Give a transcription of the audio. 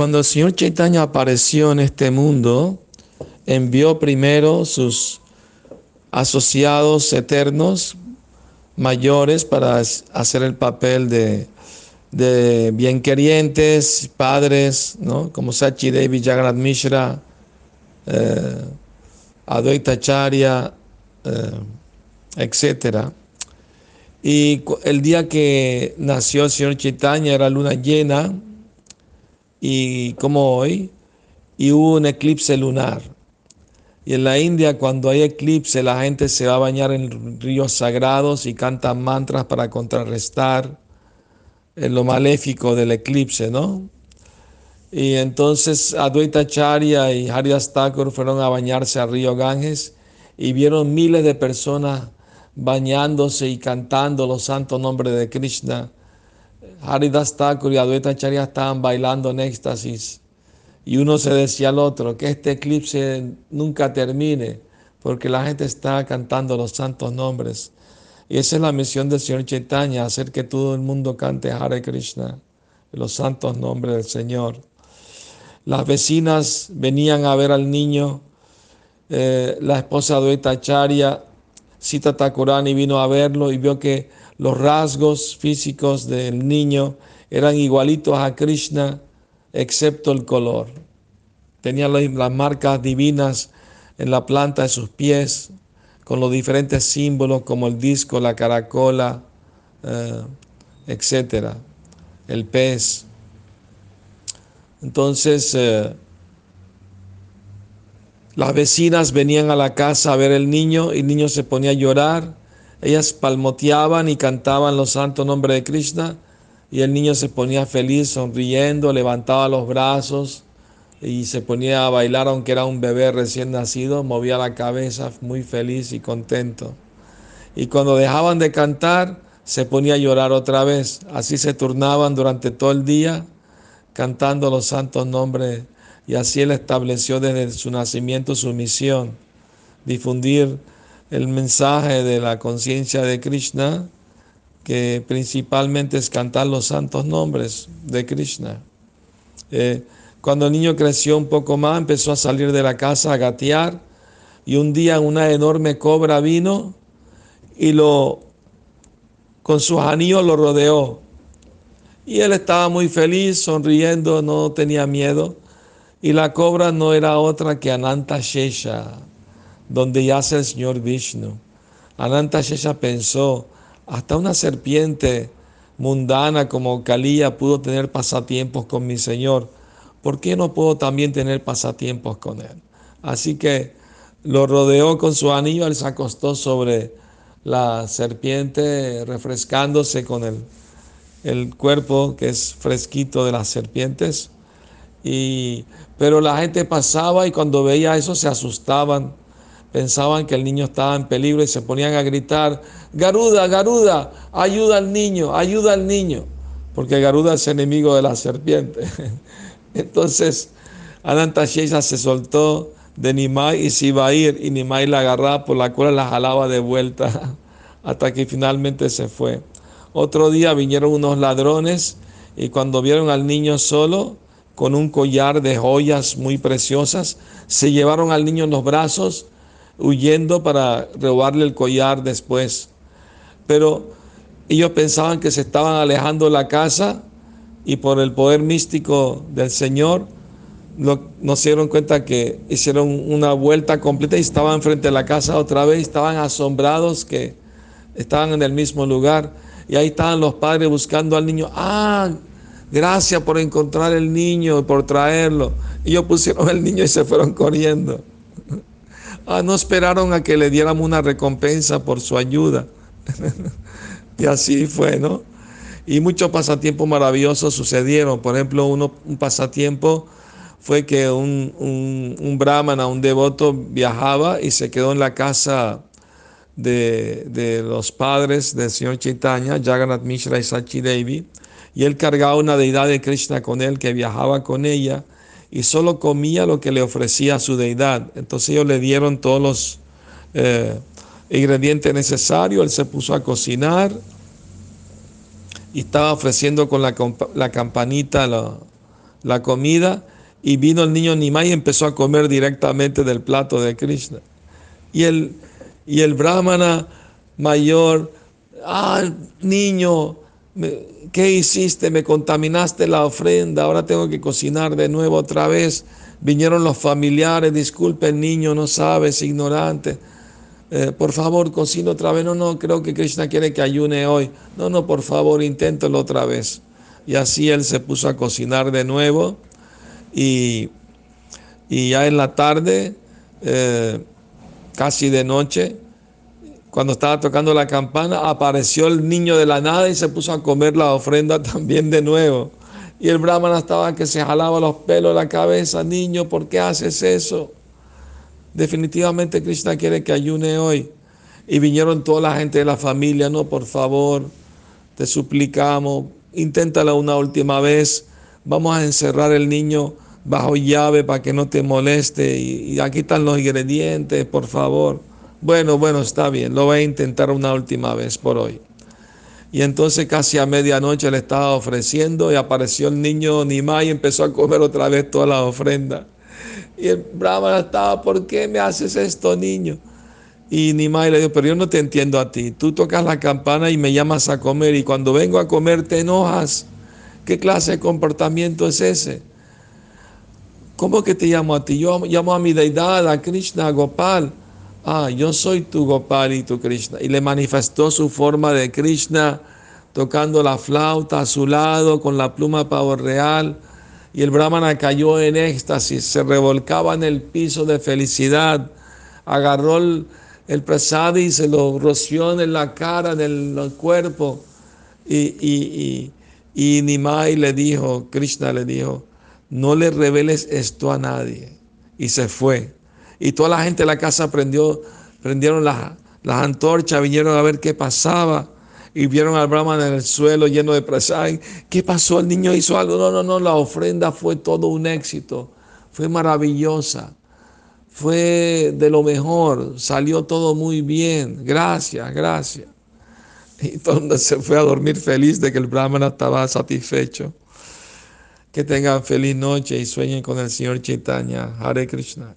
Cuando el Señor Chaitanya apareció en este mundo, envió primero sus asociados eternos mayores para hacer el papel de, de bienquerientes, padres, ¿no? como Sachi Devi, Jagannath Mishra, eh, Advaita Charya, eh, etc. Y el día que nació el señor Chaitanya era luna llena, y como hoy, y hubo un eclipse lunar. Y en la India, cuando hay eclipse, la gente se va a bañar en ríos sagrados y canta mantras para contrarrestar lo maléfico del eclipse, ¿no? Y entonces Adwaita Charya y Haridas Thakur fueron a bañarse al río Ganges y vieron miles de personas bañándose y cantando los santos nombres de Krishna. Haridas Thakur y Adwaita Charya estaban bailando en éxtasis y uno se decía al otro que este eclipse nunca termine porque la gente está cantando los santos nombres. Y esa es la misión del Señor Chaitanya, hacer que todo el mundo cante Hare Krishna, los santos nombres del Señor. Las vecinas venían a ver al niño, eh, la esposa de Acharya, Sita Takurani, vino a verlo y vio que los rasgos físicos del niño eran igualitos a Krishna, excepto el color. Tenía las marcas divinas en la planta de sus pies, con los diferentes símbolos como el disco, la caracola, eh, etcétera, el pez. Entonces, eh, las vecinas venían a la casa a ver el niño y el niño se ponía a llorar. Ellas palmoteaban y cantaban los santos nombres de Krishna y el niño se ponía feliz, sonriendo, levantaba los brazos y se ponía a bailar aunque era un bebé recién nacido, movía la cabeza muy feliz y contento. Y cuando dejaban de cantar, se ponía a llorar otra vez. Así se turnaban durante todo el día cantando los santos nombres y así él estableció desde su nacimiento su misión, difundir el mensaje de la conciencia de Krishna, que principalmente es cantar los santos nombres de Krishna. Eh, cuando el niño creció un poco más, empezó a salir de la casa a gatear y un día una enorme cobra vino y lo con sus anillos lo rodeó. Y él estaba muy feliz, sonriendo, no tenía miedo. Y la cobra no era otra que Ananta Shesha, donde yace el señor Vishnu. Ananta Shesha pensó, hasta una serpiente mundana como Kaliya pudo tener pasatiempos con mi señor ¿por qué no puedo también tener pasatiempos con él? Así que lo rodeó con su anillo, él se acostó sobre la serpiente refrescándose con el, el cuerpo que es fresquito de las serpientes. Y, pero la gente pasaba y cuando veía eso se asustaban, pensaban que el niño estaba en peligro y se ponían a gritar, Garuda, Garuda, ayuda al niño, ayuda al niño, porque Garuda es enemigo de la serpiente. Entonces, Ananta Shesha se soltó de Nimai y se iba a ir, y Nimai la agarraba por la cual la jalaba de vuelta hasta que finalmente se fue. Otro día vinieron unos ladrones y cuando vieron al niño solo, con un collar de joyas muy preciosas, se llevaron al niño en los brazos, huyendo para robarle el collar después. Pero ellos pensaban que se estaban alejando de la casa y por el poder místico del Señor no, se dieron cuenta que hicieron una vuelta completa y estaban frente a la casa otra vez, estaban asombrados que estaban en el mismo lugar y ahí estaban los padres buscando al niño. Ah, gracias por encontrar el niño, por traerlo. Ellos pusieron el niño y se fueron corriendo. Ah, no esperaron a que le diéramos una recompensa por su ayuda. y así fue, ¿no? Y muchos pasatiempos maravillosos sucedieron. Por ejemplo, uno, un pasatiempo fue que un, un, brahmana, un devoto, viajaba y se quedó en la casa de, de los padres del señor Chaitanya, Jagannath Mishra y Sachi Devi, y él cargaba una deidad de Krishna con él que viajaba con ella y solo comía lo que le ofrecía su deidad. Entonces ellos le dieron todos los eh, ingredientes necesarios, él se puso a cocinar y estaba ofreciendo con la, la campanita la comida y vino el niño Nimai y empezó a comer directamente del plato de Krishna. Y el, y el brahmana mayor, ah, niño, ¿qué hiciste? Me contaminaste la ofrenda, ahora tengo que cocinar de nuevo otra vez. Vinieron los familiares, disculpe niño, no sabes, ignorante. Eh, por favor, cocina otra vez. No, no, creo que Krishna quiere que ayune hoy. No, no, por favor, inténtelo otra vez. Y así él se puso a cocinar de nuevo. Y, y ya en la tarde, eh, casi de noche, cuando estaba tocando la campana, apareció el niño de la nada y se puso a comer la ofrenda también de nuevo. Y el brahmana estaba que se jalaba los pelos de la cabeza, niño, ¿por qué haces eso? Definitivamente Krishna quiere que ayune hoy. Y vinieron toda la gente de la familia, no, por favor, te suplicamos, inténtala una última vez. Vamos a encerrar el niño bajo llave para que no te moleste. Y, y aquí están los ingredientes, por favor. Bueno, bueno, está bien, lo voy a intentar una última vez por hoy. Y entonces casi a medianoche le estaba ofreciendo y apareció el niño Nimai y empezó a comer otra vez toda la ofrenda. Y el brahmana estaba, ¿por qué me haces esto, niño? Y Nimai le dijo, pero yo no te entiendo a ti. Tú tocas la campana y me llamas a comer y cuando vengo a comer te enojas. ¿Qué clase de comportamiento es ese? ¿Cómo que te llamo a ti? Yo llamo a mi deidad, a Krishna, a Gopal ah, yo soy tu Gopal y tu Krishna. Y le manifestó su forma de Krishna tocando la flauta a su lado con la pluma pavo real. Y el brahmana cayó en éxtasis, se revolcaba en el piso de felicidad, agarró el, el y se lo roció en la cara, en el, cuerpo. Y, y, y, y Nimai le dijo, Krishna le dijo, no le reveles esto a nadie. Y se fue. Y toda la gente de la casa prendió, prendieron las, las antorchas, vinieron a ver qué pasaba. Y vieron al Brahman en el suelo lleno de prasad. ¿Qué pasó? El niño hizo algo. No, no, no, la ofrenda fue todo un éxito. Fue maravillosa. Fue de lo mejor. Salió todo muy bien. Gracias, gracias. Y todo el mundo se fue a dormir feliz de que el Brahman estaba satisfecho. Que tengan feliz noche y sueñen con el Señor Chaitanya. Hare Krishna.